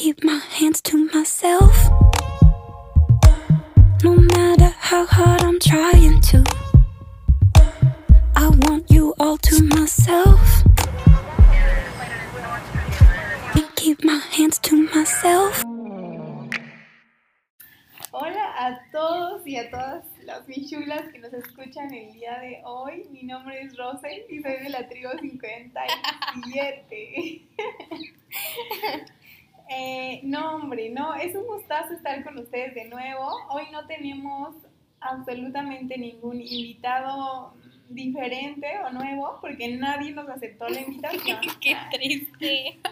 keep my hands to myself. No matter how hard I'm trying to, I want you all to myself. Keep my hands to myself. Hola a todos y a todas las michulas que nos escuchan el día de hoy. Mi nombre es Rosel y soy de la tribu 57. eh, no, hombre, no, es un gustazo estar con ustedes de nuevo. Hoy no tenemos absolutamente ningún invitado diferente o nuevo porque nadie nos aceptó la invitación. Qué triste.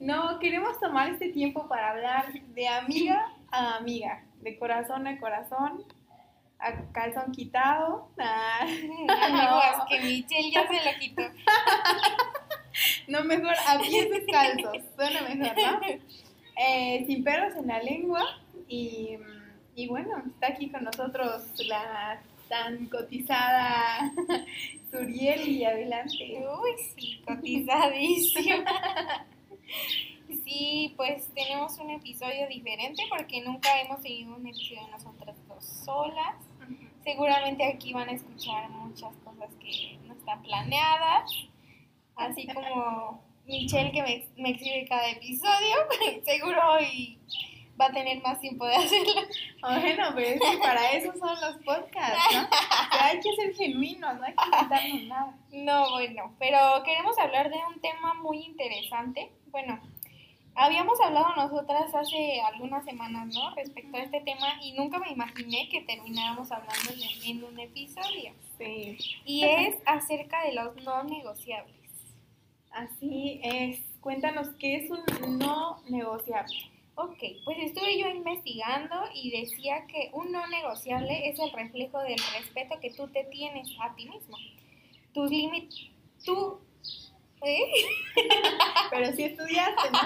No, queremos tomar este tiempo para hablar de amiga a amiga, de corazón a corazón, a calzón quitado. Ah, No, es que Michelle ya se lo quitó. No, mejor a pies descalzos, suena mejor, ¿no? Eh, sin perros en la lengua y, y bueno, está aquí con nosotros la tan cotizada Suriel y adelante. Uy, sí, cotizadísima. Sí, pues tenemos un episodio diferente porque nunca hemos tenido un episodio nosotras dos solas. Seguramente aquí van a escuchar muchas cosas que no están planeadas, así como Michelle que me, me exhibe cada episodio, seguro hoy va a tener más tiempo de hacerlo. Bueno, pero es que para eso son los podcasts, ¿no? Hay que ser genuinos, no hay que inventarnos nada. No, bueno, pero queremos hablar de un tema muy interesante. Bueno, habíamos hablado nosotras hace algunas semanas, ¿no? Respecto a este tema y nunca me imaginé que termináramos hablando en, en un episodio. Sí. Y es acerca de los no negociables. Así es. Cuéntanos qué es un no negociable. Ok, pues estuve yo investigando y decía que un no negociable es el reflejo del respeto que tú te tienes a ti mismo. Tus límites, tú, ¿eh? Pero sí estudiaste, ¿no?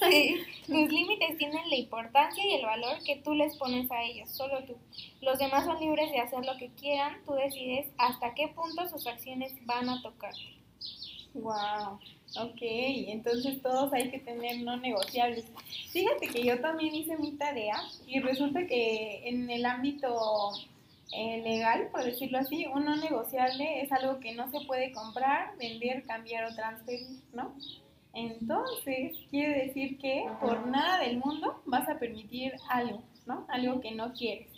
Sí, tus límites tienen la importancia y el valor que tú les pones a ellos, solo tú. Los demás son libres de hacer lo que quieran, tú decides hasta qué punto sus acciones van a tocarte. Wow. Ok, entonces todos hay que tener no negociables. Fíjate que yo también hice mi tarea y resulta que en el ámbito eh, legal, por decirlo así, un no negociable es algo que no se puede comprar, vender, cambiar o transferir, ¿no? Entonces, quiere decir que por nada del mundo vas a permitir algo, ¿no? Algo que no quieres.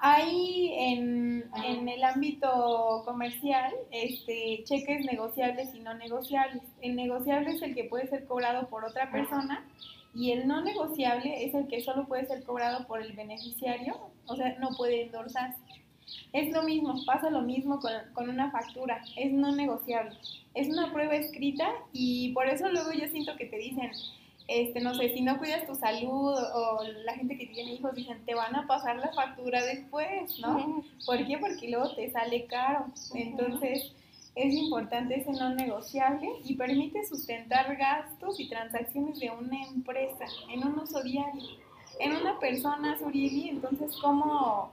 Hay en, en, el ámbito comercial este, cheques negociables y no negociables. El negociable es el que puede ser cobrado por otra persona y el no negociable es el que solo puede ser cobrado por el beneficiario, o sea, no puede endosarse. Es lo mismo, pasa lo mismo con, con una factura, es no negociable. Es una prueba escrita y por eso luego yo siento que te dicen, este, no sé, si no cuidas tu salud o la gente que tiene hijos dicen, te van a pasar la factura después, ¿no? ¿Por qué? Porque luego te sale caro. Entonces, es importante ese no negociable y permite sustentar gastos y transacciones de una empresa en un uso diario. En una persona, Surieli, entonces, ¿cómo,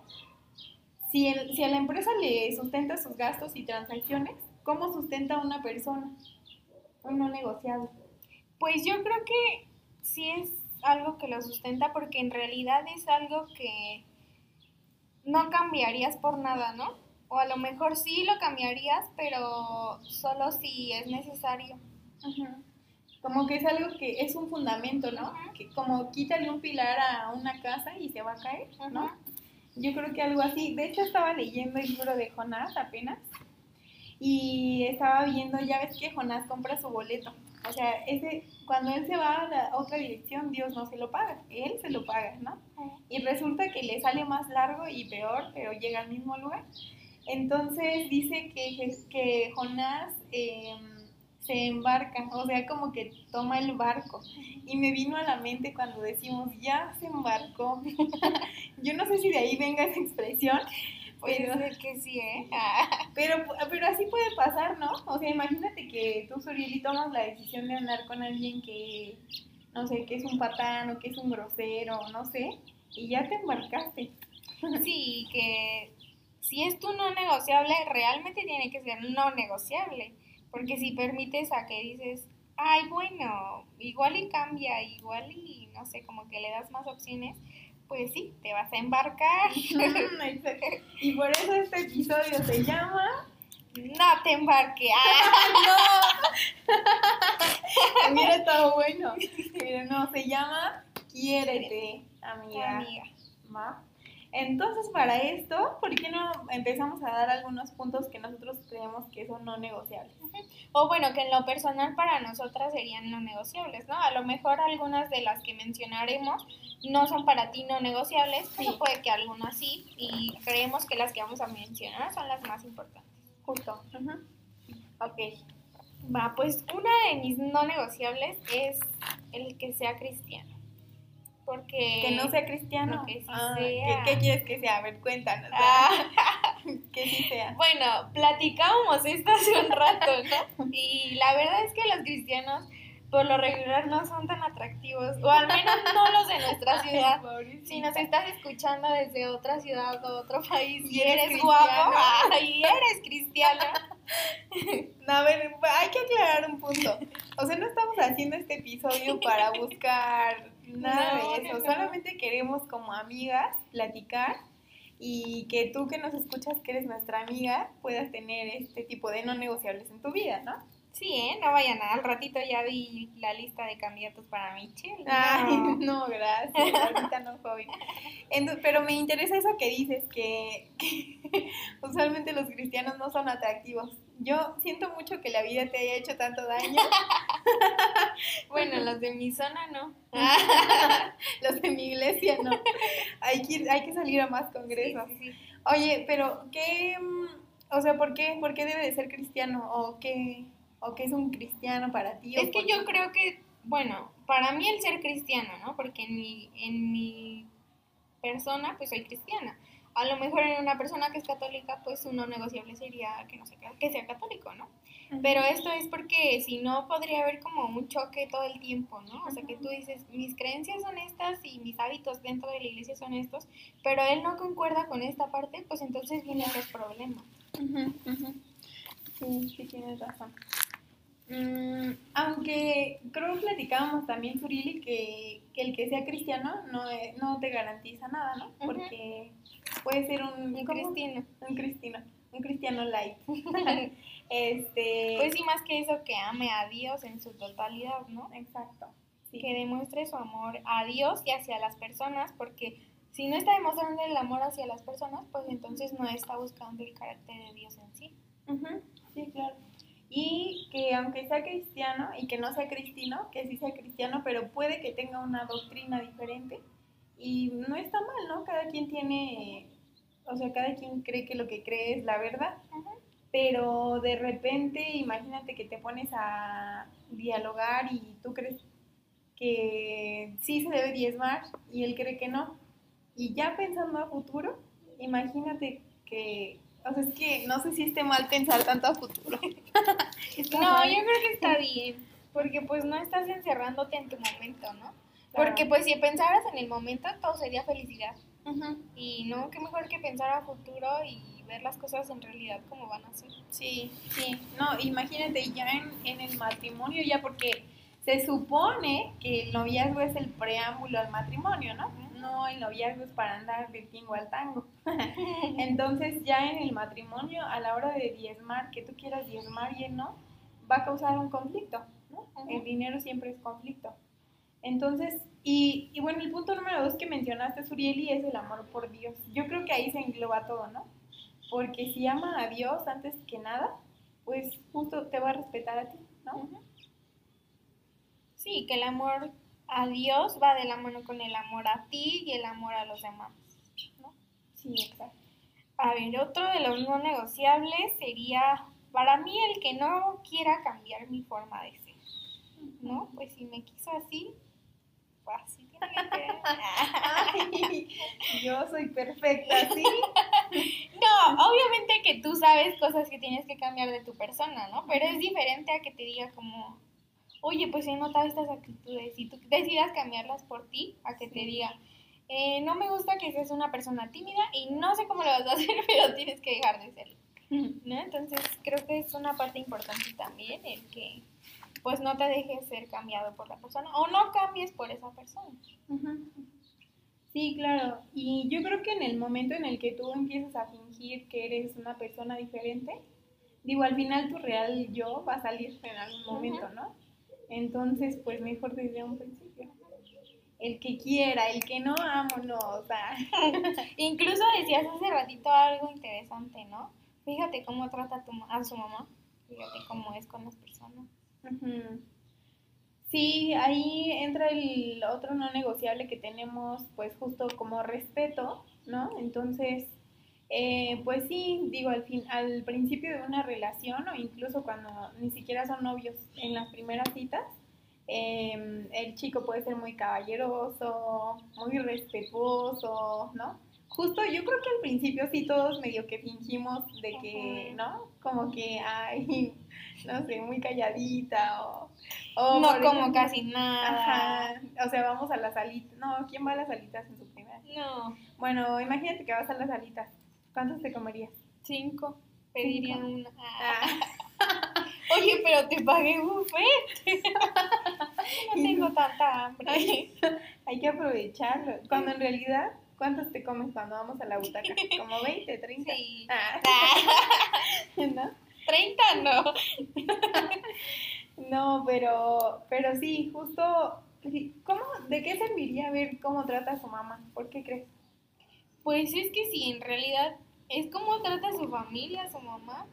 si, el, si a la empresa le sustenta sus gastos y transacciones, ¿cómo sustenta a una persona? Un no negociable. Pues yo creo que sí es algo que lo sustenta porque en realidad es algo que no cambiarías por nada, ¿no? O a lo mejor sí lo cambiarías, pero solo si es necesario. Uh -huh. Como que es algo que es un fundamento, ¿no? Uh -huh. que como quítale un pilar a una casa y se va a caer, ¿no? Uh -huh. Yo creo que algo así. De hecho, estaba leyendo el libro de Jonás apenas y estaba viendo, ya ves que Jonás compra su boleto. O sea, ese, cuando él se va a la otra dirección, Dios no se lo paga, él se lo paga, ¿no? Y resulta que le sale más largo y peor, pero llega al mismo lugar. Entonces dice que, que Jonás eh, se embarca, o sea, como que toma el barco. Y me vino a la mente cuando decimos, ya se embarcó. Yo no sé si de ahí venga esa expresión, Puede ser que sí, ¿eh? pero, pero así puede pasar, ¿no? O sea, imagínate que tú, Sorieli, tomas la decisión de andar con alguien que, no sé, que es un patán o que es un grosero, no sé, y ya te embarcaste. Sí, que si es tu no negociable, realmente tiene que ser no negociable. Porque si permites a que dices, ay, bueno, igual y cambia, igual y no sé, como que le das más opciones, pues sí, te vas a embarcar. Y por eso este episodio se llama No te embarques. No. Hubiera estado bueno. Pero no, se llama Quiérete, amiga. amiga. ¿Va? Entonces, para esto, ¿por qué no empezamos a dar algunos puntos que nosotros creemos que son no negociables? O bueno, que en lo personal para nosotras serían no negociables, ¿no? A lo mejor algunas de las que mencionaremos no son para ti no negociables, pero Sí. puede que algunas sí, y creemos que las que vamos a mencionar son las más importantes. Justo. Ok. Va, pues una de mis no negociables es el que sea cristiano. Porque... Que no sea cristiano. que sí Ah, sea. ¿qué, qué quieres que sea? A ver, cuéntanos. Ah, Que sí sea. bueno, platicábamos esto hace un rato, ¿no? Y la verdad es que los cristianos por lo regular no son tan atractivos, o al menos no los de nuestra ciudad. Si nos estás escuchando desde otra ciudad o otro país Y eres eres guapo y eres cristiano, No, a ver, hay que aclarar un punto. O sea, no estamos haciendo este episodio para buscar nada No, de eso. no. Solamente queremos como amigas platicar y que tú que nos escuchas, que eres nuestra amiga, puedas tener este tipo de no negociables en tu vida, ¿no? Sí, ¿eh? No vayan a- al ratito ya vi la lista de candidatos para Michelle. Ay, no. no, gracias. Ahorita no, joven. Ento- pero me interesa eso que dices, que, que usualmente los cristianos no son atractivos. Yo siento mucho que la vida te haya hecho tanto daño. Bueno, los de mi zona no. Los de mi iglesia no. Hay que, hay que salir a más congresos. Sí, sí, sí. Oye, pero ¿qué? mm, O sea, ¿por qué, ¿por qué debe de ser cristiano? ¿O qué, ¿O qué es un cristiano para ti? ¿O Es que yo qué? creo que, bueno, para mí el ser cristiano, ¿no? Porque en mi, en mi persona, pues soy cristiana. A lo mejor en una persona que es católica, pues uno negociable sería que no sé, que sea católico, ¿no? Pero esto es porque si no podría haber como un choque todo el tiempo, ¿no? O sea, que tú dices, mis creencias son estas y mis hábitos dentro de la iglesia son estos, pero él no concuerda con esta parte, pues entonces vienen los problemas. Sí, sí, tienes razón. Mm, aunque creo que platicábamos también, Surili, que, que el que sea cristiano no, es- no te garantiza nada, ¿no? Porque puede ser un, Un cristiano. un cristiano, un cristiano light. este, Pues sí, más que eso, que ame a Dios en su totalidad, ¿no? exacto. Sí. que demuestre su amor a Dios y hacia las personas, porque si no está demostrando el amor hacia las personas, pues entonces no está buscando el carácter de Dios en sí. Ujú, Sí, claro. Y que aunque sea cristiano y que no sea cristino, que sí sea cristiano, pero puede que tenga una doctrina diferente y no está mal, ¿no? Cada quien tiene, o sea, cada quien cree que lo que cree es la verdad, pero de repente imagínate que te pones a dialogar y tú crees que sí se debe diezmar y él cree que no. Y ya pensando a futuro, imagínate que, o sea, es que no sé si esté mal pensar tanto a futuro. No, mal. yo creo que está bien, porque pues no estás encerrándote en tu momento, ¿no? Claro. Porque pues si pensaras en el momento, todo sería felicidad. Y no, qué mejor que pensar a futuro y ver las cosas en realidad como van a ser. Sí, sí. No, imagínate ya en, en el matrimonio, ya porque se supone que el noviazgo es el preámbulo al matrimonio, ¿no? No, el noviazgo es para andar del tingo al tango. Entonces ya en el matrimonio, a la hora de diezmar, que tú quieras diezmar y él no, va a causar un conflicto. El dinero siempre es conflicto. Entonces, y, y bueno, el punto número dos que mencionaste, Surieli, es el amor por Dios. Yo creo que ahí se engloba todo, ¿no? Porque si ama a Dios antes que nada, pues justo te va a respetar a ti, ¿no? Sí, que el amor a Dios va de la mano con el amor a ti y el amor a los demás. ¿no? Sí, exacto. A ver, otro de los no negociables sería, para mí, el que no quiera cambiar mi forma de ser. ¿No? Pues si me quiso así, pues así tiene que ser. Ay, yo soy perfecta, ¿sí? No, obviamente que tú sabes cosas que tienes que cambiar de tu persona, ¿no? Pero es diferente a que te diga como, oye, pues he notado estas actitudes y tú decidas cambiarlas por ti, a que te diga, eh, no me gusta que seas una persona tímida y no sé cómo lo vas a hacer, pero tienes que dejar de serlo, ¿no? Entonces creo que es una parte importante también el que pues no te dejes ser cambiado por la persona o no cambies por esa persona. Sí, claro. Y yo creo que en el momento en el que tú empiezas a fingir que eres una persona diferente, digo, al final tu real yo va a salir en algún momento, ¿no? Entonces, pues mejor desde un principio. El que quiera, el que no, vámonos. O sea, Incluso decías hace ratito algo interesante, ¿no? Fíjate cómo trata a, tu a su mamá, fíjate cómo es con las personas. Sí, ahí entra el otro no negociable que tenemos, pues justo como respeto, ¿no? Entonces, eh, pues sí, digo, al fin, al principio de una relación o incluso cuando ni siquiera son novios en las primeras citas, eh, el chico puede ser muy caballeroso, muy respetuoso, ¿no? Justo yo creo que al principio sí todos medio que fingimos de que. ¿no? Como que, ay, no sé, muy calladita o... o no como ejemplo- casi nada. Ajá, o sea, vamos a las alitas. No, ¿quién va a las alitas en su primera? No, Bueno, imagínate que vas a las alitas. ¿Cuántos te comerías? cinco. Pediría Cinco. una. Ah. Oye, pero te pagué buffet. no tengo tanta hambre. Ay, hay que aprovecharlo. Cuando en realidad, ¿cuántos te comes cuando vamos a la butaca? ¿Como 20, 30? Sí. Ah, ¿no? 30 no. No, pero, pero sí, justo, ¿cómo, ¿de qué serviría ver cómo trata a su mamá? ¿Por qué crees? Pues es que si en realidad es como trata a su familia, a su mamá,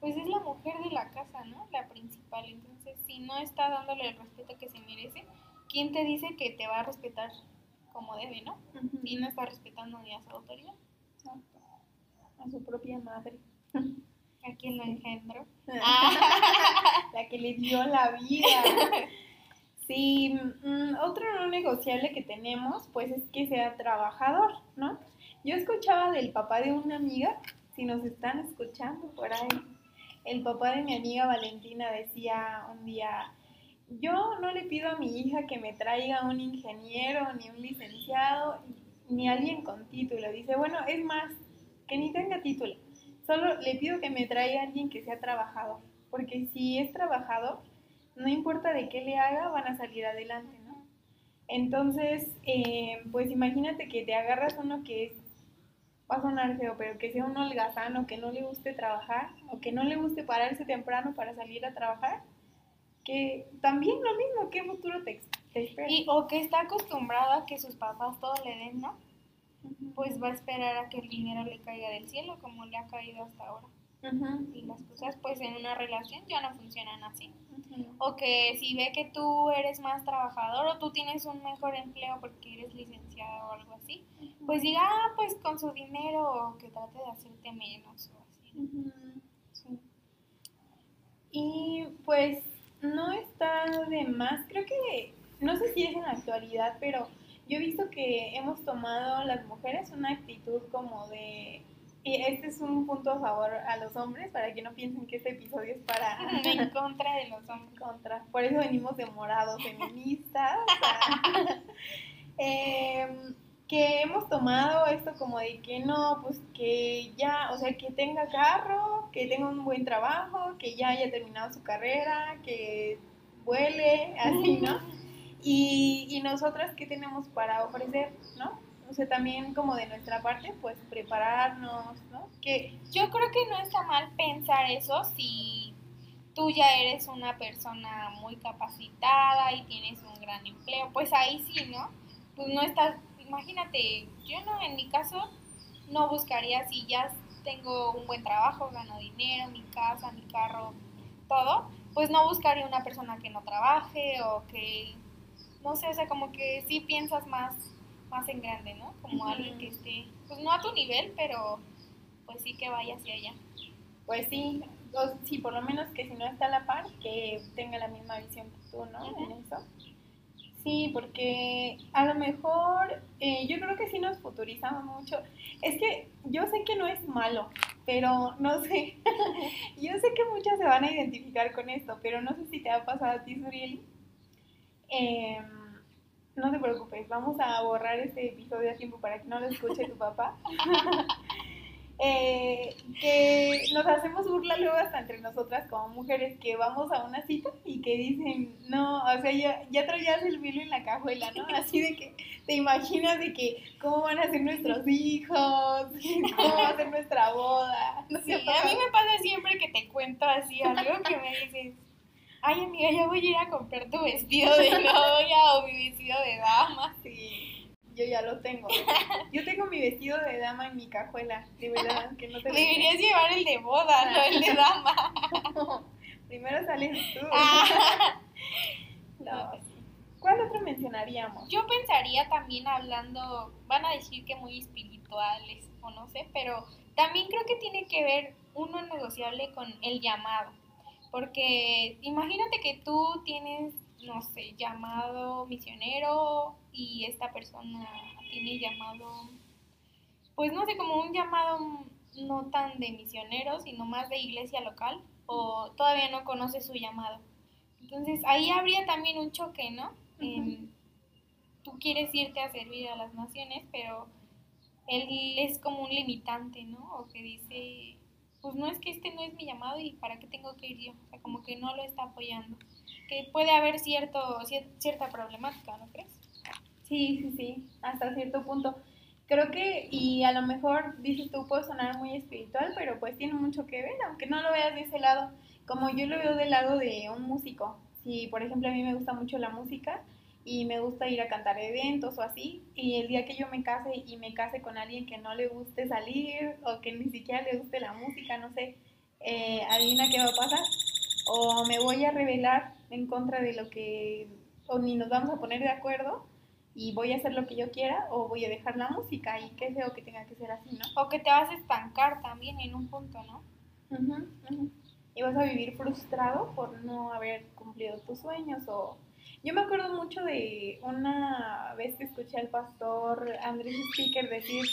pues es la mujer de la casa, ¿no? La principal. Entonces, si no está dándole el respeto que se merece, ¿quién te dice que te va a respetar como debe, no? Si no está respetando ni a su autoridad, Exacto. A su propia madre. a quien lo engendró. la que le dio la vida. Sí, mm, otro no negociable que tenemos, pues es que sea trabajador, ¿no? Yo escuchaba del papá de una amiga, si nos están escuchando por ahí, el papá de mi amiga Valentina decía un día, yo no le pido a mi hija que me traiga un ingeniero, ni un licenciado, ni alguien con título. Dice, bueno, es más, que ni tenga título. Solo le pido que me traiga alguien que sea trabajador. Porque si es trabajador, no importa de qué le haga, van a salir adelante, ¿no? Entonces, eh, pues imagínate que te agarras uno que es, va a sonar feo, pero que sea un holgazán o que no le guste trabajar o que no le guste pararse temprano para salir a trabajar, que también lo mismo, ¿qué futuro te, te espera? Y, o que está acostumbrado a que sus papás todo le den, ¿no? Pues va a esperar a que el dinero le caiga del cielo, como le ha caído hasta ahora. Y las cosas, pues en una relación ya no funcionan así. O que si ve que tú eres más trabajador o tú tienes un mejor empleo porque eres licenciado o algo así, pues diga, ah, pues con su dinero o que trate de hacerte menos o así. Sí. Y pues no está de más, creo que, no sé si es en la actualidad, pero yo he visto que hemos tomado las mujeres una actitud como de, y este es un punto a favor a los hombres, para que no piensen que este episodio es para en contra de los hombres. contra. Por eso venimos de morados feministas. Em, que hemos tomado esto como de que no, pues que ya, o sea, que tenga carro, que tenga un buen trabajo, que ya haya terminado su carrera, que vuele, así, ¿no? Y, y nosotras, ¿qué tenemos para ofrecer, no? O sea, también como de nuestra parte, pues prepararnos, ¿no? Que Yo creo que no está mal pensar eso si tú ya eres una persona muy capacitada y tienes un gran empleo, pues ahí sí, ¿no? Pues no estás, imagínate, yo no, en mi caso, no buscaría si ya tengo un buen trabajo, gano dinero, mi casa, mi carro, todo, pues no buscaría una persona que no trabaje o que, no sé, o sea, como que sí piensas más, más en grande, ¿no? Como alguien que esté, pues no a tu nivel, pero pues sí que vaya hacia allá. Pues sí, o- sí, por lo menos que si no está a la par, que tenga la misma visión que tú, ¿no? En eso. Sí, porque a lo mejor eh, yo creo que sí nos futurizamos mucho. Es que yo sé que no es malo, pero no sé. yo sé que muchas se van a identificar con esto, pero no sé si te ha pasado a ti, Surieli. Em, no te preocupes, vamos a borrar este episodio a tiempo para que no lo escuche tu papá. eh, que nos hacemos burla luego hasta entre nosotras como mujeres que vamos a una cita y que dicen, no, o sea, ya, ya traías el vilo en la cajuela, ¿no? Así de que te imaginas de que cómo van a ser nuestros hijos, cómo va a ser nuestra boda. No Sí, a mí me pasa siempre que te cuento así algo que me dices, ay amiga, ya voy a ir a comprar tu vestido de novia o mi vestido de dama. Sí, yo ya lo tengo. Yo tengo mi vestido de dama en mi cajuela, de verdad, que no te. Deberías llevar el de boda, no el de dama. Primero sales tú. Ah. No. ¿Cuál otro mencionaríamos? Yo pensaría también hablando, van a decir que muy espirituales o no sé, pero también creo que tiene que ver uno negociable con el llamado. Porque imagínate que tú tienes, no sé, llamado misionero y esta persona tiene llamado, pues no sé, como un llamado no tan de misionero, sino más de iglesia local, o todavía no conoce su llamado. Entonces ahí habría también un choque, ¿no? En- tú quieres irte a servir a las naciones, pero él es como un limitante, ¿no? O que dice, pues no es que este no es mi llamado y para qué tengo que ir yo. O sea, como que no lo está apoyando. Que puede haber cierto, cier- cierta problemática, ¿no crees? Sí, sí, sí, hasta cierto punto. Creo que, y a lo mejor dices tú, puede sonar muy espiritual, pero pues tiene mucho que ver, aunque no lo veas de ese lado, como yo lo veo del lado de un músico. Si, por ejemplo, a mí me gusta mucho la música y me gusta ir a cantar eventos o así, y el día que yo me case y me case con alguien que no le guste salir o que ni siquiera le guste la música, no sé, eh, adivina qué va a pasar. O me voy a rebelar en contra de lo que, o ni nos vamos a poner de acuerdo y voy a hacer lo que yo quiera o voy a dejar la música y qué feo que tenga que ser así, ¿no? O que te vas a estancar también en un punto, ¿no? Ujú. Y vas a vivir frustrado por no haber cumplido tus sueños o... Yo me acuerdo mucho de una vez que escuché al pastor Andrés Speaker decir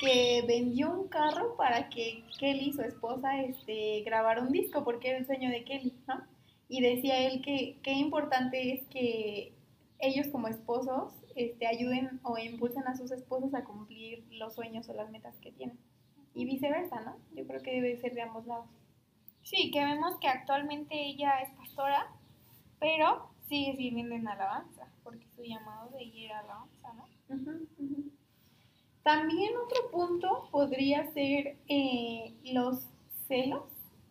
que vendió un carro para que Kelly, su esposa, este, grabara un disco porque era el sueño de Kelly, ¿no? Y decía él que qué importante es que ellos como esposos este, ayuden o impulsen a sus esposos a cumplir los sueños o las metas que tienen. Y viceversa, ¿no? Yo creo que debe ser de ambos lados. Sí, que vemos que actualmente ella es pastora, pero sigue sirviendo en alabanza, porque su llamado de ella era alabanza, ¿no? También otro punto podría ser eh, los celos.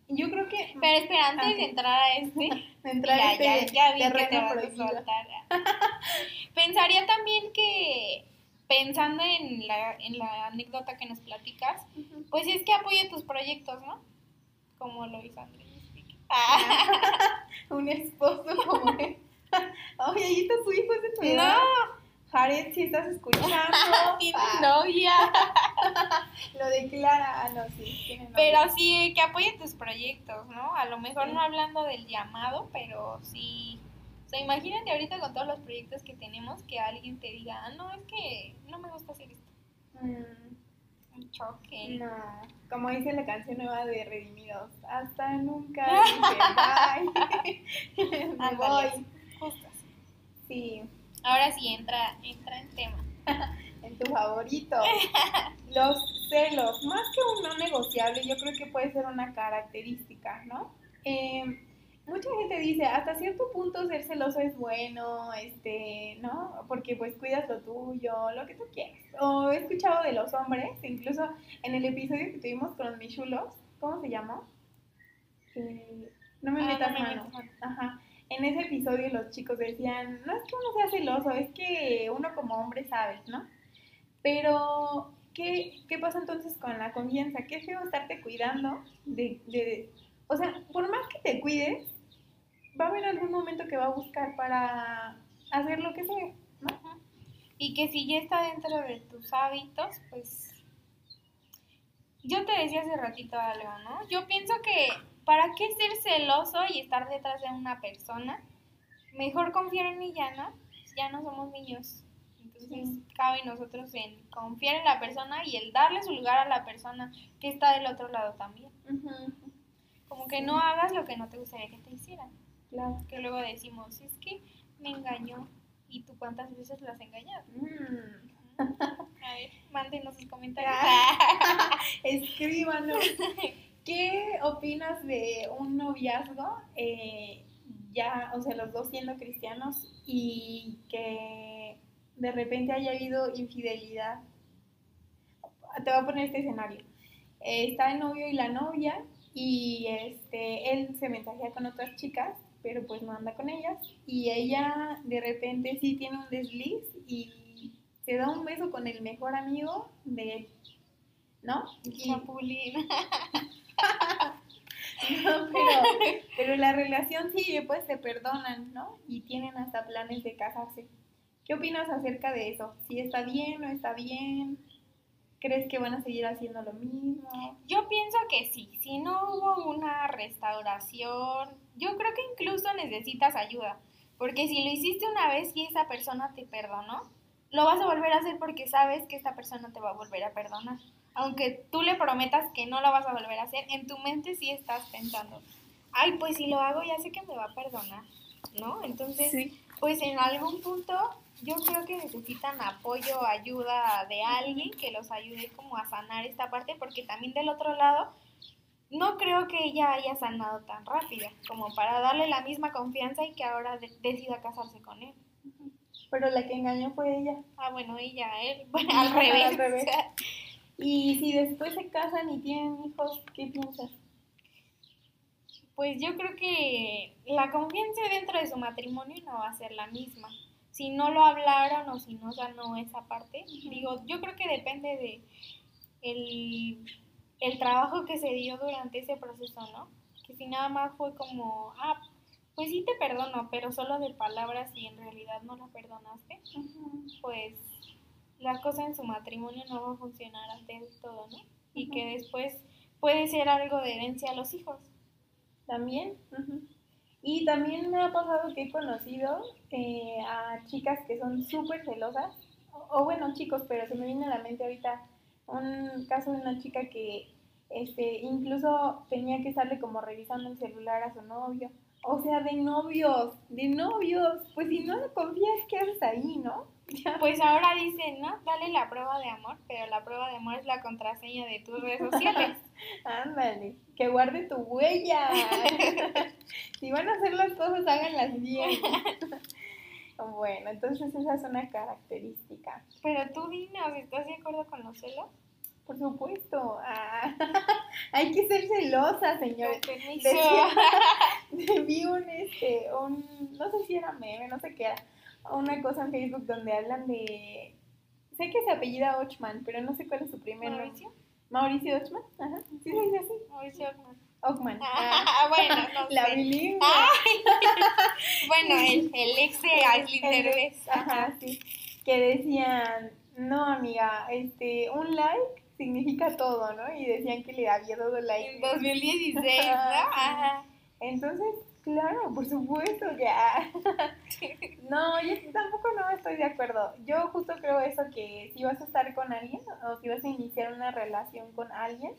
Yo creo que Pero espera, antes Ah, de sí. entrar a este, de entrar ya, a este ya, ya vi que te vas a soltar. Pensaría también que, pensando en la, en la anécdota que nos platicas, Ujú. pues es que apoye tus proyectos, ¿no? Como lo hizo Andrés. Ah, Un esposo como él. Oye, ahí está su hijo es de tu edad. no, Jared, si estás escuchando, tiene pa, novia. lo declara. Ah, no, sí. Pero sí, que apoye tus proyectos, ¿no? A lo mejor no hablando del llamado, pero sí. O sea, imagínate ahorita con todos los proyectos que tenemos que alguien te diga, ah, no, es que no me gusta hacer esto. Mm, Un choque. no, como dice la canción nueva de Redimidos, hasta nunca dije bye. Me voy. Sí, Ahora sí, entra, entra en tema. en tu favorito. Los celos, más que un no negociable, yo creo que puede ser una característica, ¿no? Eh, mucha gente dice, hasta cierto punto ser celoso es bueno, este, ¿no? Porque pues cuidas lo tuyo, lo que tú quieras. O he escuchado de los hombres, incluso en el episodio que tuvimos con los michulos, ¿cómo se llamó? Eh, no me Ah, metas no me mano. metas mano. Ajá. En ese episodio los chicos decían, no es que uno sea celoso, es que uno como hombre sabe, ¿no? Pero, ¿qué, qué pasa entonces con la confianza? Qué feo estarte cuidando de, de- O sea, por más que te cuides, va a haber algún momento que va a buscar para hacer lo que sea, ¿no? Y que si ya está dentro de tus hábitos, pues yo te decía hace ratito algo, ¿no? Yo pienso que para qué ser celoso y estar detrás de una persona, mejor confiar en ella, ¿no? Ya no somos niños. Entonces Sí. cabe nosotros en confiar en la persona y el darle su lugar a la persona que está del otro lado también. Como que Sí. no hagas lo que no te gustaría que te hicieran. Claro. Que luego decimos, es que me engañó. ¿Y tú cuántas veces las has engañado? Mm. A ver, mándenos sus comentarios. Escríbanos. ¿Qué opinas de un noviazgo? eh, ya, o sea, los dos siendo cristianos y que de repente haya habido infidelidad. Te voy a poner este escenario. Eh, está el novio y la novia y este él se mensajea con otras chicas, pero pues no anda con ellas y ella de repente sí tiene un desliz y se da un beso con el mejor amigo de él, ¿no? Y- Chapulín. No, pero, pero la relación sigue, pues se perdonan, ¿no? Y tienen hasta planes de casarse. ¿Qué opinas acerca de eso? ¿Si está bien o está bien? ¿Crees que van a seguir haciendo lo mismo? Yo pienso que sí, si no hubo una restauración, yo creo que incluso necesitas ayuda, porque si lo hiciste una vez y esa persona te perdonó, lo vas a volver a hacer porque sabes que esta persona te va a volver a perdonar. Aunque tú le prometas que no lo vas a volver a hacer, en tu mente sí estás pensando, ay, pues si lo hago ya sé que me va a perdonar, ¿no? Entonces, pues en algún punto yo creo que necesitan apoyo, ayuda de alguien que los ayude como a sanar esta parte, porque también del otro lado, no creo que ella haya sanado tan rápida como para darle la misma confianza y que ahora de- decida casarse con él. Pero la que engañó fue ella. Ah, bueno, ella, él, bueno, al revés. Al revés. Y si después se casan y tienen hijos, ¿qué piensas? Pues yo creo que la confianza dentro de su matrimonio no va a ser la misma. Si no lo hablaron o si no sanó esa parte, digo, yo creo que depende de el, el trabajo que se dio durante ese proceso, ¿no? Que si nada más fue como, ah, pues sí te perdono, pero solo de palabras y en realidad no la perdonaste, pues la cosa en su matrimonio no va a funcionar del todo, ¿no? Y que después puede ser algo de herencia a los hijos. También. Y también me ha pasado que he conocido eh, a chicas que son súper celosas, o, o bueno, chicos, pero se me viene a la mente ahorita un caso de una chica que este, incluso tenía que estarle como revisando el celular a su novio. O sea, de novios, de novios. Pues si no le confías, ¿qué haces ahí, no? Ya. Pues ahora dicen, ¿no? Dale la prueba de amor, pero la prueba de amor es la contraseña de tus redes sociales. Ándale, que guarde tu huella. si van a hacer las cosas, háganlas bien. bueno, entonces esa es una característica. Pero tú dinos, ¿estás de acuerdo con los celos? Por supuesto. Ah, hay que ser celosa, permiso. Decía- vi un, este, un, no sé si era meme, no sé qué era, una cosa en Facebook donde hablan de, sé que se apellida Ochman, pero no sé cuál es su primer nombre. ¿Mauricio? Mauricio Ochman, ajá, sí se dice así, Mauricio Ockman. Ochman. Ah, Ah, bueno, no la sé. bilingüe. Bueno, el, el ex de Aislinn Derbez. Ajá, sí. Que decían, no amiga, este, un like significa todo, ¿no? Y decían que le había dado like. En 2016, ¿no? Ajá. Entonces, claro, por supuesto, ya. No, yo tampoco no estoy de acuerdo. Yo justo creo eso, que si vas a estar con alguien o si vas a iniciar una relación con alguien,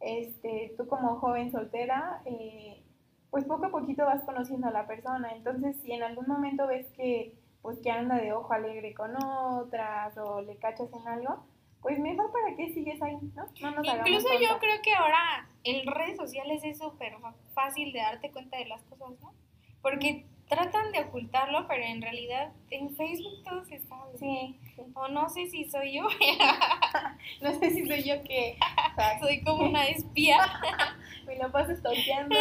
este, tú como joven soltera, eh, pues poco a poquito vas conociendo a la persona. Entonces, si en algún momento ves que, pues que anda de ojo alegre con otras o le cachas en algo, pues mejor para qué sigues ahí, ¿no? No nos Incluso yo tontas. creo que ahora en redes sociales es súper fácil de darte cuenta de las cosas, ¿no? Porque tratan de ocultarlo, pero en realidad en Facebook todo se sabe. Sí. O no sé si soy yo, No sé si soy yo que soy como una espía. me lo paso stalkeando.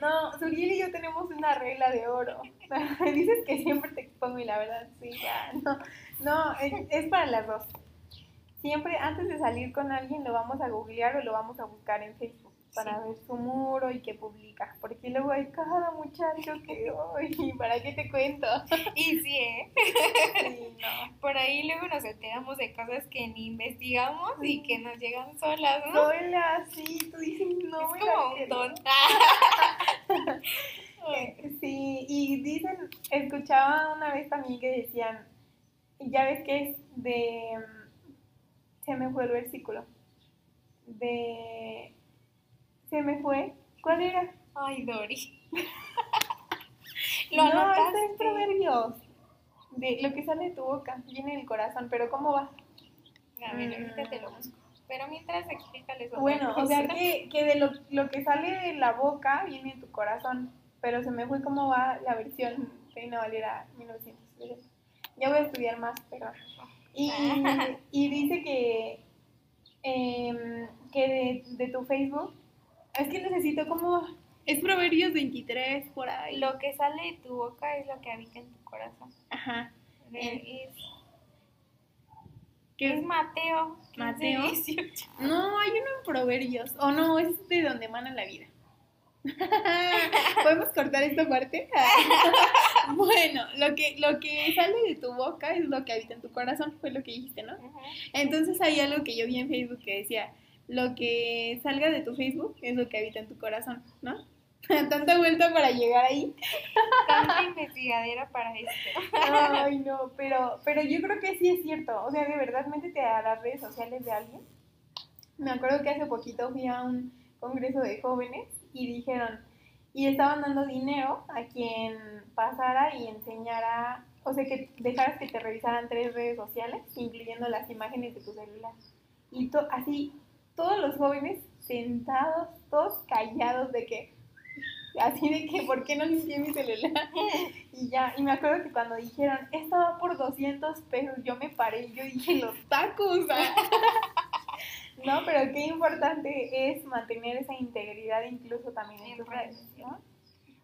No, Suriel y yo tenemos una regla de oro. Dices que siempre te expongo y la verdad, sí, ya, no. No, es, es para las dos. Siempre antes de salir con alguien lo vamos a googlear o lo vamos a buscar en Facebook para Sí. ver su muro y qué publica. Porque luego hay cada muchacho que, uy, ¿para qué te cuento? Y sí, ¿eh? Sí, no. Por ahí luego nos enteramos de cosas que ni investigamos y que nos llegan solas, ¿no? Hola, sí, tú dices, no, es como un. Eh, Sí, y dicen, escuchaba una vez también que decían, ya ves que es de, se me fue el versículo, de, se me fue, ¿cuál era? Ay, Dori. Lo no, anotaste. es Proverbios, de lo que sale de tu boca, viene del corazón, pero ¿cómo va? A ver, Mm. ahorita te lo busco. Pero mientras explícales Bueno, o sea que, que de lo, lo que sale de la boca viene en tu corazón, pero se me fue cómo va la versión Reina Valera 1960. Ya voy a estudiar más, pero... Y, y dice que, em, que de, de tu Facebook, es que necesito como... Es Proverbios 23 por ahí. Lo que sale de tu boca es lo que habita en tu corazón. Ajá. Eh, Es, ¿Qué es Mateo. 15, Mateo. 18. No, hay uno en Proverbios. O no, es de donde emana la vida. ¿Podemos cortar esta parte? bueno, lo que, lo que sale de tu boca es lo que habita en tu corazón, fue lo que dijiste, ¿no? Entonces hay algo que yo vi en Facebook que decía, lo que salga de tu Facebook es lo que habita en tu corazón, ¿no? Tanta vuelta para llegar ahí. Tanta investigadera para esto. Ay, no, pero, pero yo creo que sí es cierto. O sea, de verdad, métete a las redes sociales de alguien. Me acuerdo que hace poquito fui a un congreso de jóvenes y dijeron, y estaban dando dinero a quien pasara y enseñara, o sea, que dejaras que te revisaran tres redes sociales, incluyendo las imágenes de tu celular. Y to- así, todos los jóvenes sentados, todos callados de que, así de que, ¿por qué no limpié mi celular? Y ya, y me acuerdo que cuando dijeron, esto va por 200 pesos, yo me paré y yo dije, los tacos. ah". no, pero qué importante es mantener esa integridad incluso también en En tus redes.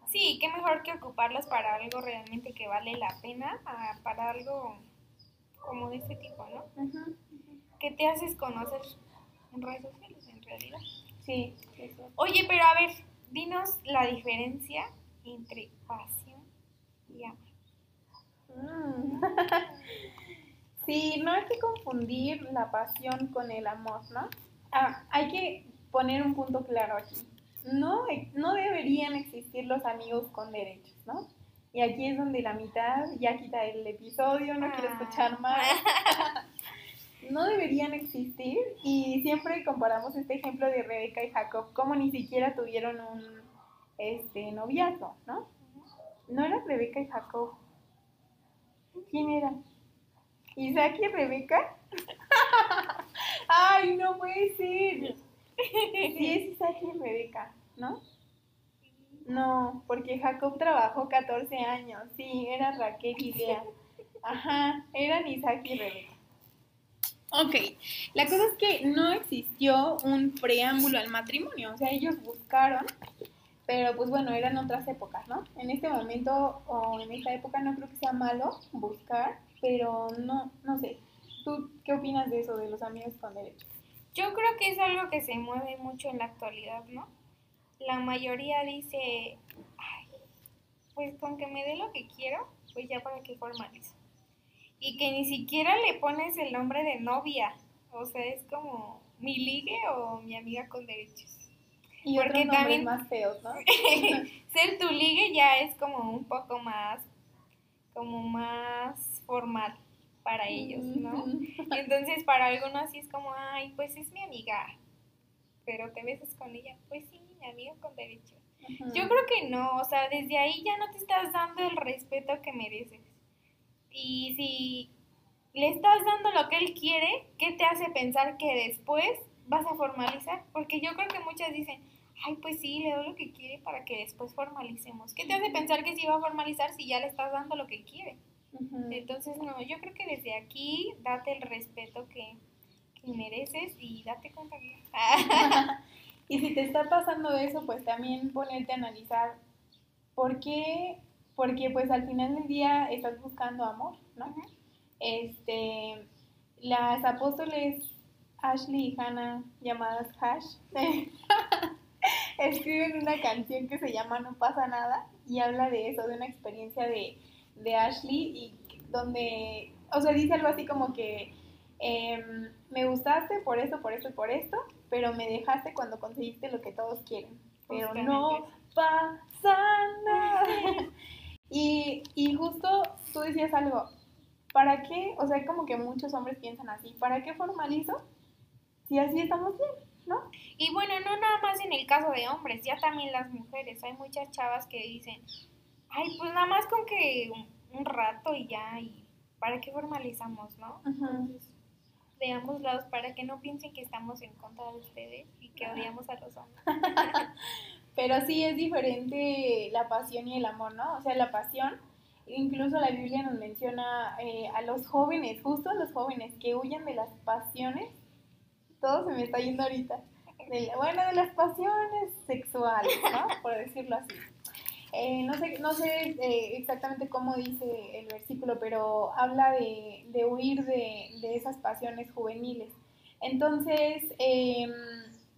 Sí, qué mejor que ocuparlas para algo realmente que vale la pena, a- para algo como de este tipo, ¿no? Que te haces conocer en redes sociales, en realidad. Sí, sí. Oye, pero a ver, dinos la diferencia entre pasión y amor. Mm. Sí, no hay que confundir la pasión con el amor, ¿no? Ah, hay que poner un punto claro aquí. No, no deberían existir los amigos con derechos, ¿no? Y aquí es donde la mitad ya quita el episodio, no quiero escuchar más. No deberían existir y siempre comparamos este ejemplo de Rebeca y Jacob como ni siquiera tuvieron un este noviazgo, ¿no? No eran Rebeca y Jacob. ¿Quién era? ¿Isaac y Rebeca? Ay, no puede ser. Sí, es Isaac y Rebeca, ¿no? No, porque Jacob trabajó 14 años. Sí, era Raquel y Lea. Ajá, eran Isaac y Rebeca. Ok, la cosa es que no existió un preámbulo al matrimonio, o sea, ellos buscaron, pero pues bueno, eran otras épocas, ¿no? En este momento o en esta época no creo que sea malo buscar, pero no, no sé. ¿Tú qué opinas de eso, de los amigos con derechos? Yo creo que es algo que se mueve mucho en la actualidad, ¿no? La mayoría dice, ay, pues con que me dé lo que quiero, pues ya para qué formalizo. Y que ni siquiera le pones el nombre de novia, o sea, es como mi ligue o mi amiga con derechos. Y Porque otros también- más feos, ¿no? Ser tu ligue ya es como un poco más, como más formal para ellos, ¿no? Entonces, para algunos sí es como, ay, pues es mi amiga, pero te besas con ella. Pues sí, mi amiga con derecho. Yo creo que no, o sea, desde ahí ya no te estás dando el respeto que mereces. Y si le estás dando lo que él quiere, ¿qué te hace pensar que después vas a formalizar? Porque yo creo que muchas dicen, ay, pues sí, le doy lo que quiere para que después formalicemos. ¿Qué te hace pensar que sí va a formalizar si ya le estás dando lo que quiere? Entonces, no, yo creo que desde aquí date el respeto que, que mereces y date cuenta que... Y si te está pasando eso, pues también ponerte a analizar por qué, porque pues al final del día estás buscando amor, ¿no? Este, las apóstoles Ashley y Hannah, llamadas Hash, escriben una canción que se llama No pasa nada y habla de eso, de una experiencia de, de Ashley y donde, o sea, dice algo así como que em, me gustaste por esto, por esto y por esto, pero me dejaste cuando conseguiste lo que todos quieren. Pero no pasa nada. Y, y justo tú decías algo, ¿para qué? O sea, como que muchos hombres piensan así, ¿para qué formalizo? Si así estamos bien, ¿no? Y bueno, no nada más en el caso de hombres, ya también las mujeres. Hay muchas chavas que dicen, ay, pues nada más con que un, un rato y ya, y ¿para qué formalizamos, no? Entonces, de ambos lados para que no piensen que estamos en contra de ustedes y que odiamos a los hombres. Pero sí es diferente la pasión y el amor, ¿no? O sea, la pasión, incluso la Biblia nos menciona eh, a los jóvenes, justo a los jóvenes que huyen de las pasiones. Todo se me está yendo ahorita. De la- bueno, de las pasiones sexuales, ¿no? Por decirlo así. Eh, no sé, no sé eh, exactamente cómo dice el versículo, pero habla de, de huir de, de esas pasiones juveniles. Entonces, em,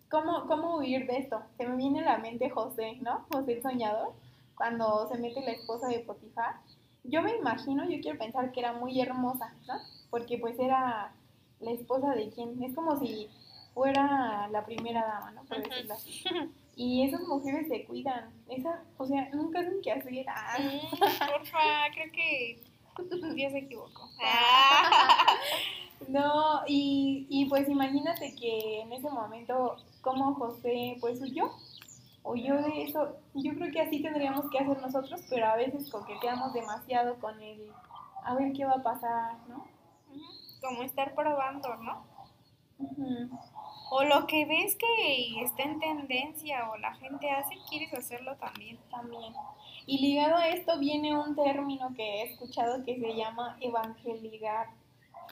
¿cómo, ¿cómo huir de esto? Se me viene a la mente José, ¿no? José el soñador, cuando se mete la esposa de Potifar. Yo me imagino, yo quiero pensar que era muy hermosa, ¿no? Porque pues era la esposa de quien, es como si fuera la primera dama, ¿no? Por decirlo así. Y esas mujeres se cuidan, esa, o sea, nunca hacen que hacer. Ah. Mm, porfa, creo que Dios se equivocó. Ah. No, y, y pues imagínate que en ese momento, como José pues huyó, huyó de eso. Yo creo que así tendríamos que hacer nosotros, pero a veces coqueteamos demasiado con el, a ver qué va a pasar, ¿no? Como estar probando, ¿no? Ujú. O lo que ves que está en tendencia o la gente hace, quieres hacerlo también. También. Y ligado a esto viene un término que he escuchado que se llama evangelizar.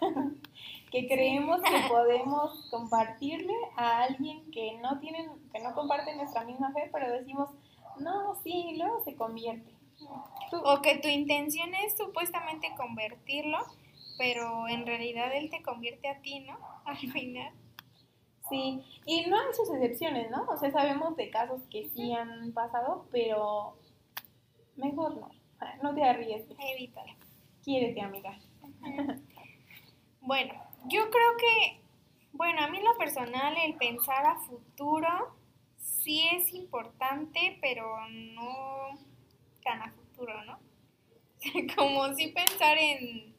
que creemos que podemos compartirle a alguien que no tienen, que no comparte nuestra misma fe, pero decimos, no, sí, y luego se convierte. Tú- O que tu intención es supuestamente convertirlo, pero en realidad él te convierte a ti, ¿no? Al final. Sí, y no hay sus excepciones, ¿no? O sea, sabemos de casos que sí han pasado, pero mejor no. No te arriesgues. Evítalo. Quiérete, amiga. Bueno, yo creo que, bueno, a mí en lo personal el pensar a futuro sí es importante, pero no tan a futuro, ¿no? Como sí pensar en,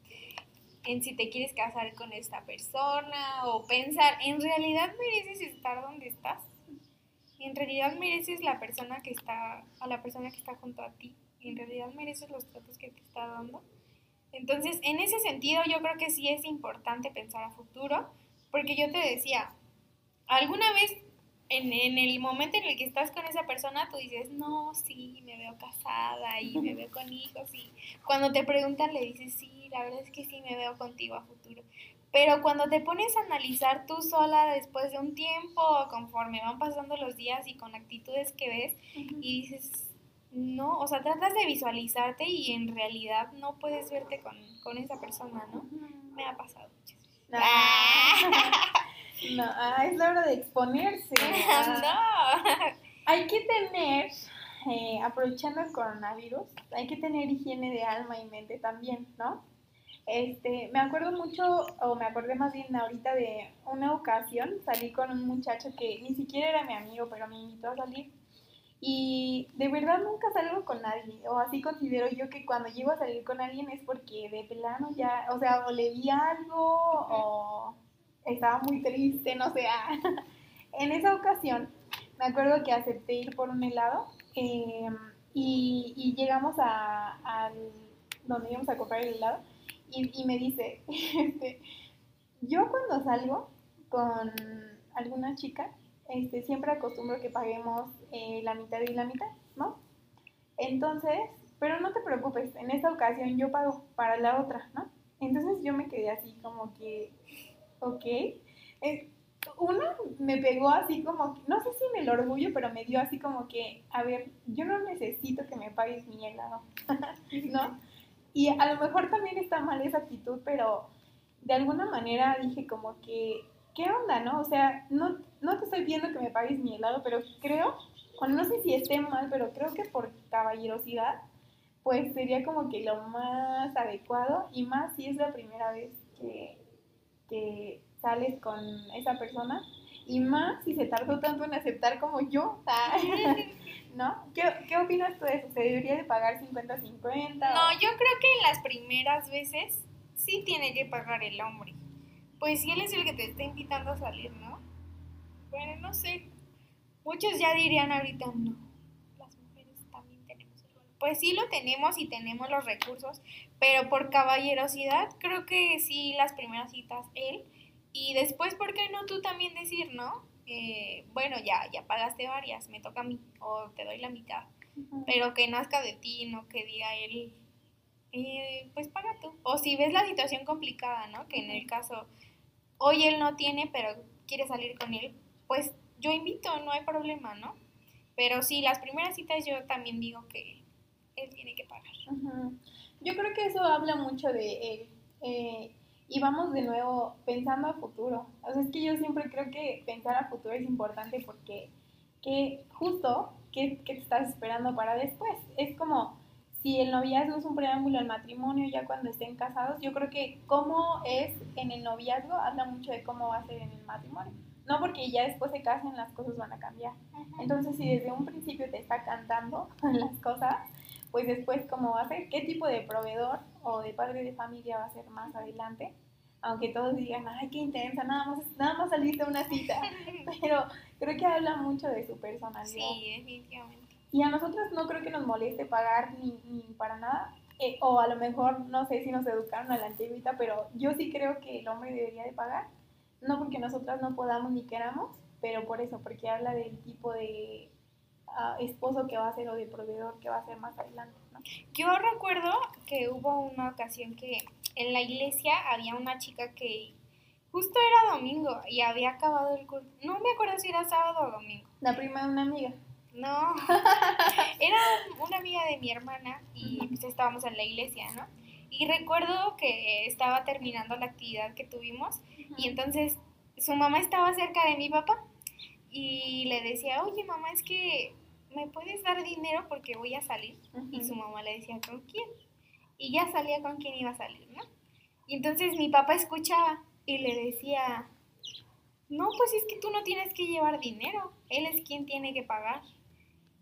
en si te quieres casar con esta persona o pensar, ¿en realidad mereces estar donde estás? ¿En realidad mereces la persona que está, a la persona que está junto a ti? ¿En realidad mereces los tratos que te está dando? Entonces, en ese sentido, yo creo que sí es importante pensar a futuro, porque yo te decía, alguna vez en, en el momento en el que estás con esa persona, tú dices, no, sí, me veo casada y me veo con hijos, y cuando te preguntan le dices, sí, la verdad es que sí, me veo contigo a futuro. Pero cuando te pones a analizar tú sola después de un tiempo, conforme van pasando los días y con actitudes que ves, y dices, no, o sea, tratas de visualizarte y en realidad no puedes verte con, con esa persona, ¿no? Me ha pasado muchas veces. Ah. No, ah, es la hora de exponerse. Ah. no. Hay que tener, eh, aprovechando el coronavirus, hay que tener higiene de alma y mente también, ¿no? Este, me acuerdo mucho, o me acordé más bien ahorita de una ocasión, salí con un muchacho que ni siquiera era mi amigo, pero me invitó a salir. Y de verdad nunca salgo con nadie, o así considero yo que cuando llego a salir con alguien es porque de plano ya, o sea, o le vi algo, o estaba muy triste, no sé. ah. En esa ocasión me acuerdo que acepté ir por un helado eh, y, y llegamos a, donde íbamos a comprar el helado y, me dice, este, yo cuando salgo con alguna chica, este, siempre acostumbro que paguemos eh, la mitad y la mitad, ¿no? Entonces, pero no te preocupes, en esta ocasión yo pago para la otra, ¿no? Entonces yo me quedé así como que, ok. Eh, uno me pegó así como, que- no sé si en el orgullo, pero me dio así como que, a ver, yo no necesito que me pagues mi helado, ¿no? Y a lo mejor también está mal esa actitud, pero de alguna manera dije como que, ¿qué onda, no? O sea, no, no te estoy pidiendo que me pagues mi helado, pero creo, o no sé si esté mal, pero creo que por caballerosidad, pues sería como que lo más adecuado y más si es la primera vez que, que sales con esa persona y más si se tardó tanto en aceptar como yo, ah, ¿no? ¿Qué, ¿Qué opinas tú de eso? ¿Se debería de pagar 50-50? No, yo creo que en las primeras veces sí tiene que pagar el hombre. Pues si él es el que te está invitando a salir, ¿no? Bueno, no sé. Muchos ya dirían ahorita, no, las mujeres también tenemos el valor. Pues sí lo tenemos y tenemos los recursos, pero por caballerosidad creo que sí las primeras citas él Y después, ¿por qué no tú también decir, no? Eh, bueno, ya, ya pagaste varias, me toca a mí, o te doy la mitad. Pero que nazca de ti, no que diga él, eh, pues paga tú. O si ves la situación complicada, ¿no? Que en el caso, hoy él no tiene, pero quiere salir con él, pues yo invito, no hay problema, ¿no? Pero sí, las primeras citas yo también digo que él tiene que pagar. Yo creo que eso habla mucho de él. eh, y vamos de nuevo pensando a futuro. O sea, es que yo siempre creo que pensar a futuro es importante porque que justo, ¿qué, te estás esperando para después? Es como si el noviazgo es un preámbulo al matrimonio ya cuando estén casados, yo creo que cómo es en el noviazgo habla mucho de cómo va a ser en el matrimonio. No porque ya después se casen las cosas van a cambiar. Entonces, si desde un principio te está cantando las cosas, pues después cómo va a ser, qué tipo de proveedor o de padre de familia va a ser más adelante. Aunque todos digan, ay, qué intensa, nada más, nada más saliste a una cita. Pero creo que habla mucho de su personalidad. Sí, definitivamente. Y a nosotros no creo que nos moleste pagar ni, ni para nada. Eh, o a lo mejor, no sé si nos educaron a la antigüita, pero yo sí creo que el hombre debería de pagar. No porque nosotras no podamos ni queramos, pero por eso, porque habla del tipo de esposo que va a ser o de proveedor que va a ser más adelante. ¿no? Yo recuerdo que hubo una ocasión que en la iglesia había una chica que justo era domingo y había acabado el culto. No me acuerdo si era sábado o domingo. La prima de una amiga. No, era una amiga de mi hermana y pues estábamos en la iglesia, ¿no? Y recuerdo que estaba terminando la actividad que tuvimos y entonces su mamá estaba cerca de mi papá y le decía, oye mamá, es que me puedes dar dinero porque voy a salir. Y su mamá le decía, ¿con quién? Y ya salía con quién iba a salir, ¿no? Y entonces mi papá escuchaba y le decía, no, pues es que tú no tienes que llevar dinero, él es quien tiene que pagar.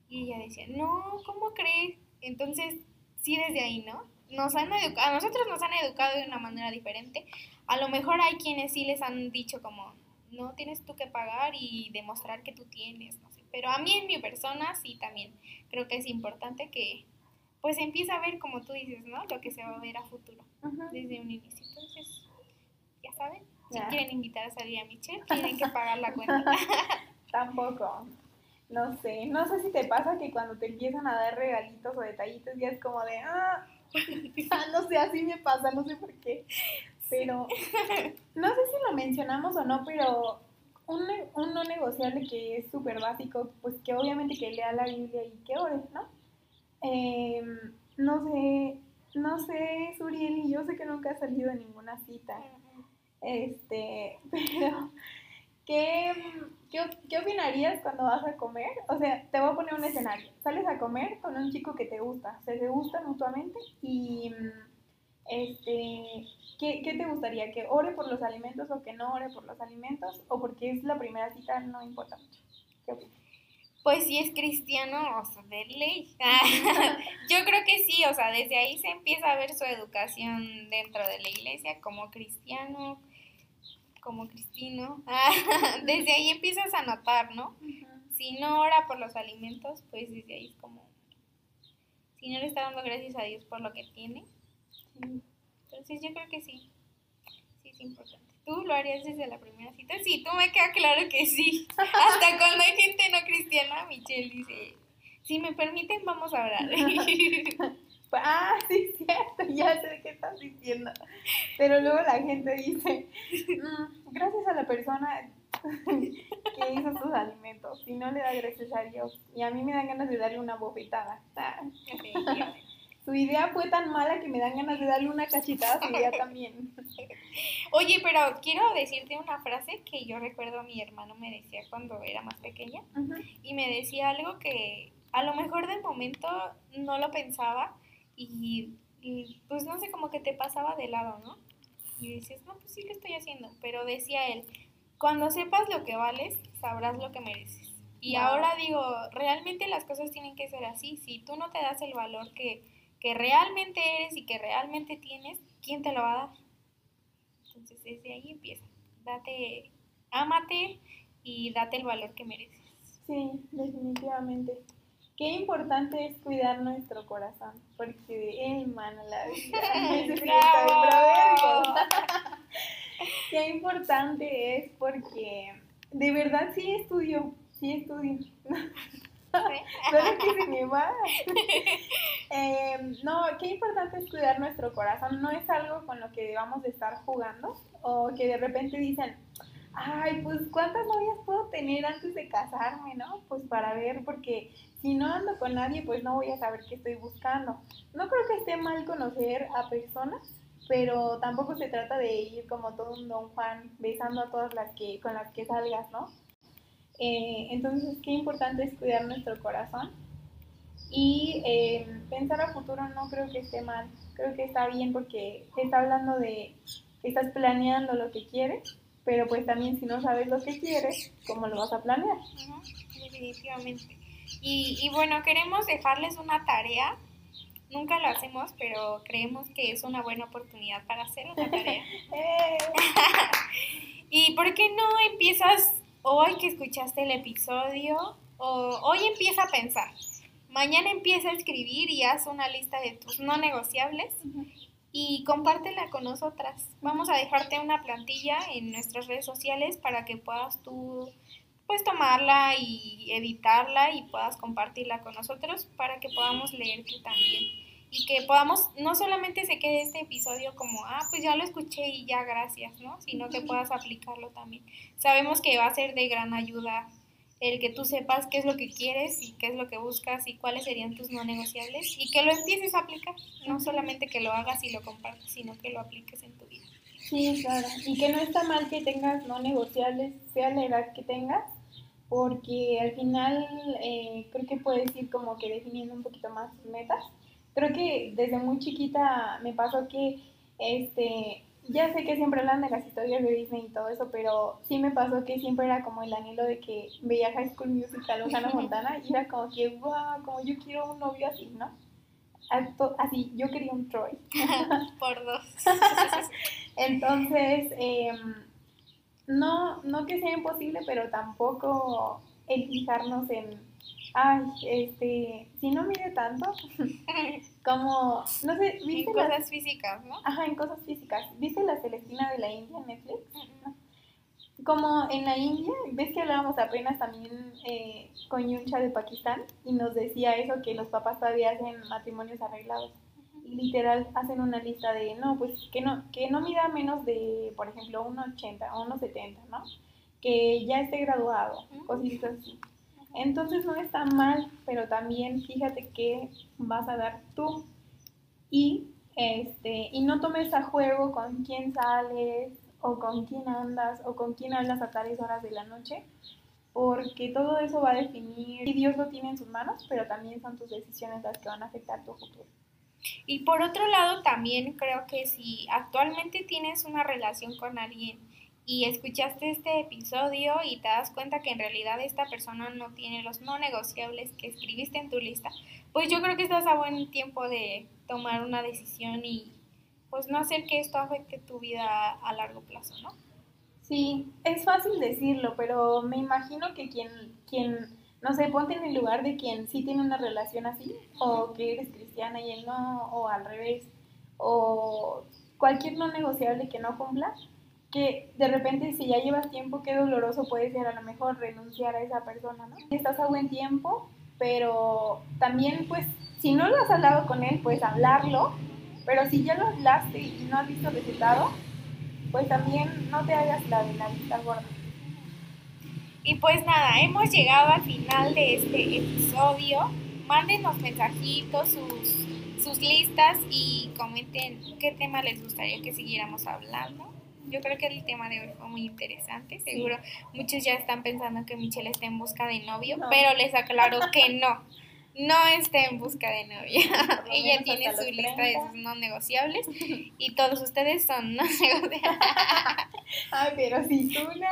Y ella decía, no, ¿cómo crees? Entonces, sí, desde ahí, ¿no? Nos han educado, a nosotros nos han educado de una manera diferente. A lo mejor hay quienes sí les han dicho como, no tienes tú que pagar y demostrar que tú tienes, no. Pero a mí en mi persona sí también creo que es importante que pues empiece a ver, como tú dices, ¿no? Lo que se va a ver a futuro desde un inicio. Entonces, ya saben, si quieren invitar a salir a Michelle, tienen que pagar la cuenta. Tampoco. No sé, no sé si te pasa que cuando te empiezan a dar regalitos o detallitos ya es como de, ah, ah, no sé, así me pasa, no sé por qué. Pero no sé si lo mencionamos o no, pero un, un no negociable que es súper básico, pues que obviamente que lea la Biblia y que ore, ¿no? Em, no sé, no sé, Suriel, y yo sé que nunca has salido de ninguna cita. Este, pero, ¿qué, qué, qué opinarías cuando vas a comer? O sea, te voy a poner un escenario. Sales a comer con un chico que te gusta, se te gustan mutuamente y, este, ¿qué, ¿qué te gustaría? ¿Que ore por los alimentos o que no ore por los alimentos? ¿O porque es la primera cita no importa mucho? ¿Qué opinas? Pues si es cristiano, o sea, de ley. Yo creo que sí, o sea, desde ahí se empieza a ver su educación dentro de la iglesia como cristiano, como cristino. Desde ahí empiezas a notar, ¿no? Si no ora por los alimentos, pues desde ahí es como... Si no le está dando gracias a Dios por lo que tiene. Entonces yo creo que sí. Sí, es importante. ¿Tú lo harías desde la primera cita? Sí, tú me queda claro que sí. Hasta cuando hay gente no cristiana, Michelle dice, si me permiten, vamos a orar. Ah, sí, cierto, ya sé qué estás diciendo. Pero luego la gente dice, "Mm, gracias a la persona que hizo sus alimentos, y no le da gracias a Dios. Y a mí me dan ganas de darle una bofetada. Ah, Su idea fue tan mala que me dan ganas de darle una cachetada a su idea también. Oye, pero quiero decirte una frase que yo recuerdo mi hermano me decía cuando era más pequeña. Ujú. y me decía algo que a lo mejor de momento no lo pensaba y, y, pues no sé, como que te pasaba de lado, ¿no? Y dices, no, pues sí lo estoy haciendo, pero decía él, cuando sepas lo que vales, sabrás lo que mereces. Y Wow. ahora digo, realmente las cosas tienen que ser así, si tú no te das el valor que, que realmente eres y que realmente tienes, ¿quién te lo va a dar? Entonces desde ahí empieza, date, ámate y date el valor que mereces. Sí, definitivamente. Qué importante es cuidar nuestro corazón, porque de él mana la vida. Qué importante es porque de verdad sí estudio, sí estudio. Solo que se me va. Eh, no, qué importante es cuidar nuestro corazón. No es algo con lo que debamos de estar jugando o que de repente dicen, ay, pues cuántas novias puedo tener antes de casarme, ¿no? Pues para ver, porque si no ando con nadie, pues no voy a saber qué estoy buscando. No creo que esté mal conocer a personas, pero tampoco se trata de ir como todo un don Juan besando a todas las que con las que salgas, ¿no? Eh, entonces, qué importante es cuidar nuestro corazón y eh, pensar a futuro no creo que esté mal, creo que está bien porque está hablando de que estás planeando lo que quieres, pero pues también si no sabes lo que quieres, ¿cómo lo vas a planear? definitivamente. Y, y bueno, queremos dejarles una tarea nunca lo hacemos, pero creemos que es una buena oportunidad para hacer una tarea. Eh. ¿Y por qué no empiezas hoy que escuchaste el episodio? O hoy empieza a pensar. Mañana empieza a escribir y haz una lista de tus no negociables y compártela con nosotras. Vamos a dejarte una plantilla en nuestras redes sociales para que puedas tú pues tomarla y editarla y puedas compartirla con nosotros para que podamos leer tú también y que podamos, no solamente se quede este episodio como, ah, pues ya lo escuché y ya gracias, ¿no? Sino que puedas aplicarlo también. Sabemos que va a ser de gran ayuda el que tú sepas qué es lo que quieres y qué es lo que buscas y cuáles serían tus no negociables y que lo empieces a aplicar, no solamente que lo hagas y lo compartas, sino que lo apliques en tu vida. Sí, claro. Y que no está mal que tengas no negociables, sea la edad que tengas, porque al final eh, creo que puedes ir como que definiendo un poquito más tus metas. Creo que desde muy chiquita me pasó que, este, ya sé que siempre hablan de las historias de Disney y todo eso, pero sí me pasó que siempre era como el anhelo de que veía High School Musical o Hannah Montana y era como que, wow, como yo quiero un novio así, ¿no? Así, yo quería un Troy. Por dos. Entonces, eh, no, no que sea imposible, pero tampoco el fijarnos en, ay, este, si no mide tanto, como, no sé, ¿viste? En cosas físicas, ¿no? Ajá, en cosas físicas. ¿Viste la Celestina de la India en Netflix? Como en la India, ves que hablábamos apenas también eh, con Yuncha de Pakistán y nos decía eso, que los papás todavía hacen matrimonios arreglados literal hacen una lista de, no, pues que no, que no mida menos de, por ejemplo, 1,80 o 1,70, ¿no? Que ya esté graduado, cositas así. Entonces no está mal, pero también fíjate qué vas a dar tú. Y, este, y no tomes a juego con quién sales, o con quién andas, o con quién hablas a tales horas de la noche, porque todo eso va a definir, y Dios lo tiene en sus manos, pero también son tus decisiones las que van a afectar tu futuro. Y por otro lado, también creo que si actualmente tienes una relación con alguien y escuchaste este episodio y te das cuenta que en realidad esta persona no tiene los no negociables que escribiste en tu lista, pues yo creo que estás a buen tiempo de tomar una decisión y pues no hacer que esto afecte tu vida a largo plazo, ¿no? Sí, es fácil decirlo, pero me imagino que quien, quien no sé, ponte en el lugar de quien sí tiene una relación así, o que eres cristiana y él no, o al revés, o cualquier no negociable que no cumpla, que de repente si ya llevas tiempo, qué doloroso puede ser a lo mejor renunciar a esa persona, ¿no? Estás a buen tiempo, pero también pues si no lo has hablado con él, pues hablarlo, pero si ya lo hablaste y no has visto resultado, pues también no te hagas la de la vista gorda. Y pues nada, hemos llegado al final de este episodio. Mándenos mensajitos, sus, sus listas y comenten qué tema les gustaría que siguiéramos hablando. Yo creo que el tema de hoy fue muy interesante. Seguro muchos ya están pensando que Michelle está en busca de novio, pero les aclaro que no. No está en busca de novia. Ella tiene su lista de sus no negociables y todos ustedes son no negociables. Ay, pero si tú no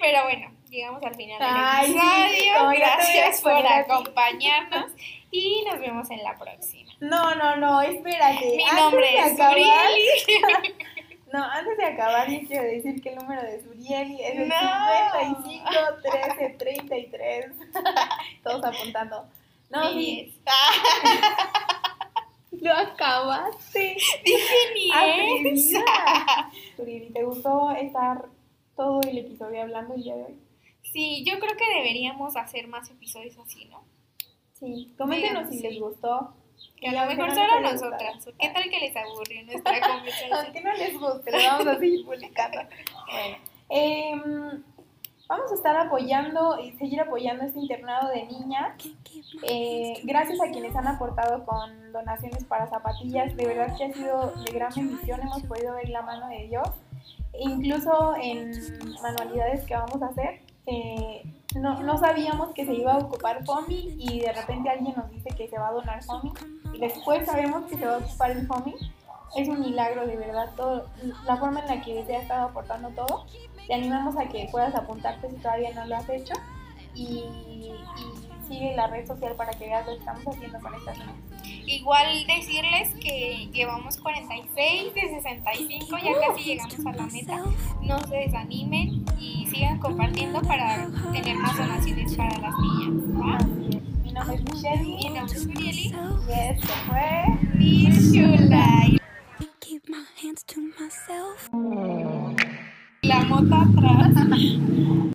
Pero bueno, llegamos al final del episodio. Gracias por acompañarnos y nos vemos en la próxima. No, no, no, espérate. Mi nombre es Surieli. No, antes de acabar, yo quiero decir que el número de Surieli es el 55 13 33. Todos apuntando. No, sí. Lo acabaste. Dije ni. Uriel, ¿te gustó estar todo el episodio hablando el día de hoy? Sí, yo creo que deberíamos hacer más episodios así, ¿no? Sí, coméntenos si Sí. les gustó. Que a lo mejor solo nosotras. ¿Qué tal que les aburrió nuestra conversación? Aunque no les guste, lo vamos a seguir publicando. Bueno, em, vamos a estar apoyando y seguir apoyando este internado de niñas. Eh, gracias a quienes han aportado con donaciones para zapatillas, de verdad que ha sido de gran bendición, hemos podido ver la mano de Dios. Incluso en manualidades que vamos a hacer, eh, no, no sabíamos que se iba a ocupar FOMI y de repente alguien nos dice que se va a donar FOMI y después sabemos que se va a ocupar el FOMI. Es un milagro de verdad, todo, la forma en la que se ha estado aportando todo. Te animamos a que puedas apuntarte si todavía no lo has hecho y, y sigue la red social para que veas lo que estamos haciendo con estas niñas. Igual decirles que llevamos 46 de 65, ya casi llegamos a la meta. No se desanimen y sigan compartiendo para tener más donaciones para las niñas. Mi nombre es Michelle Mi nombre es Urieli. y esto fue Miss Chula. Keep my hands to myself. La mota atrás.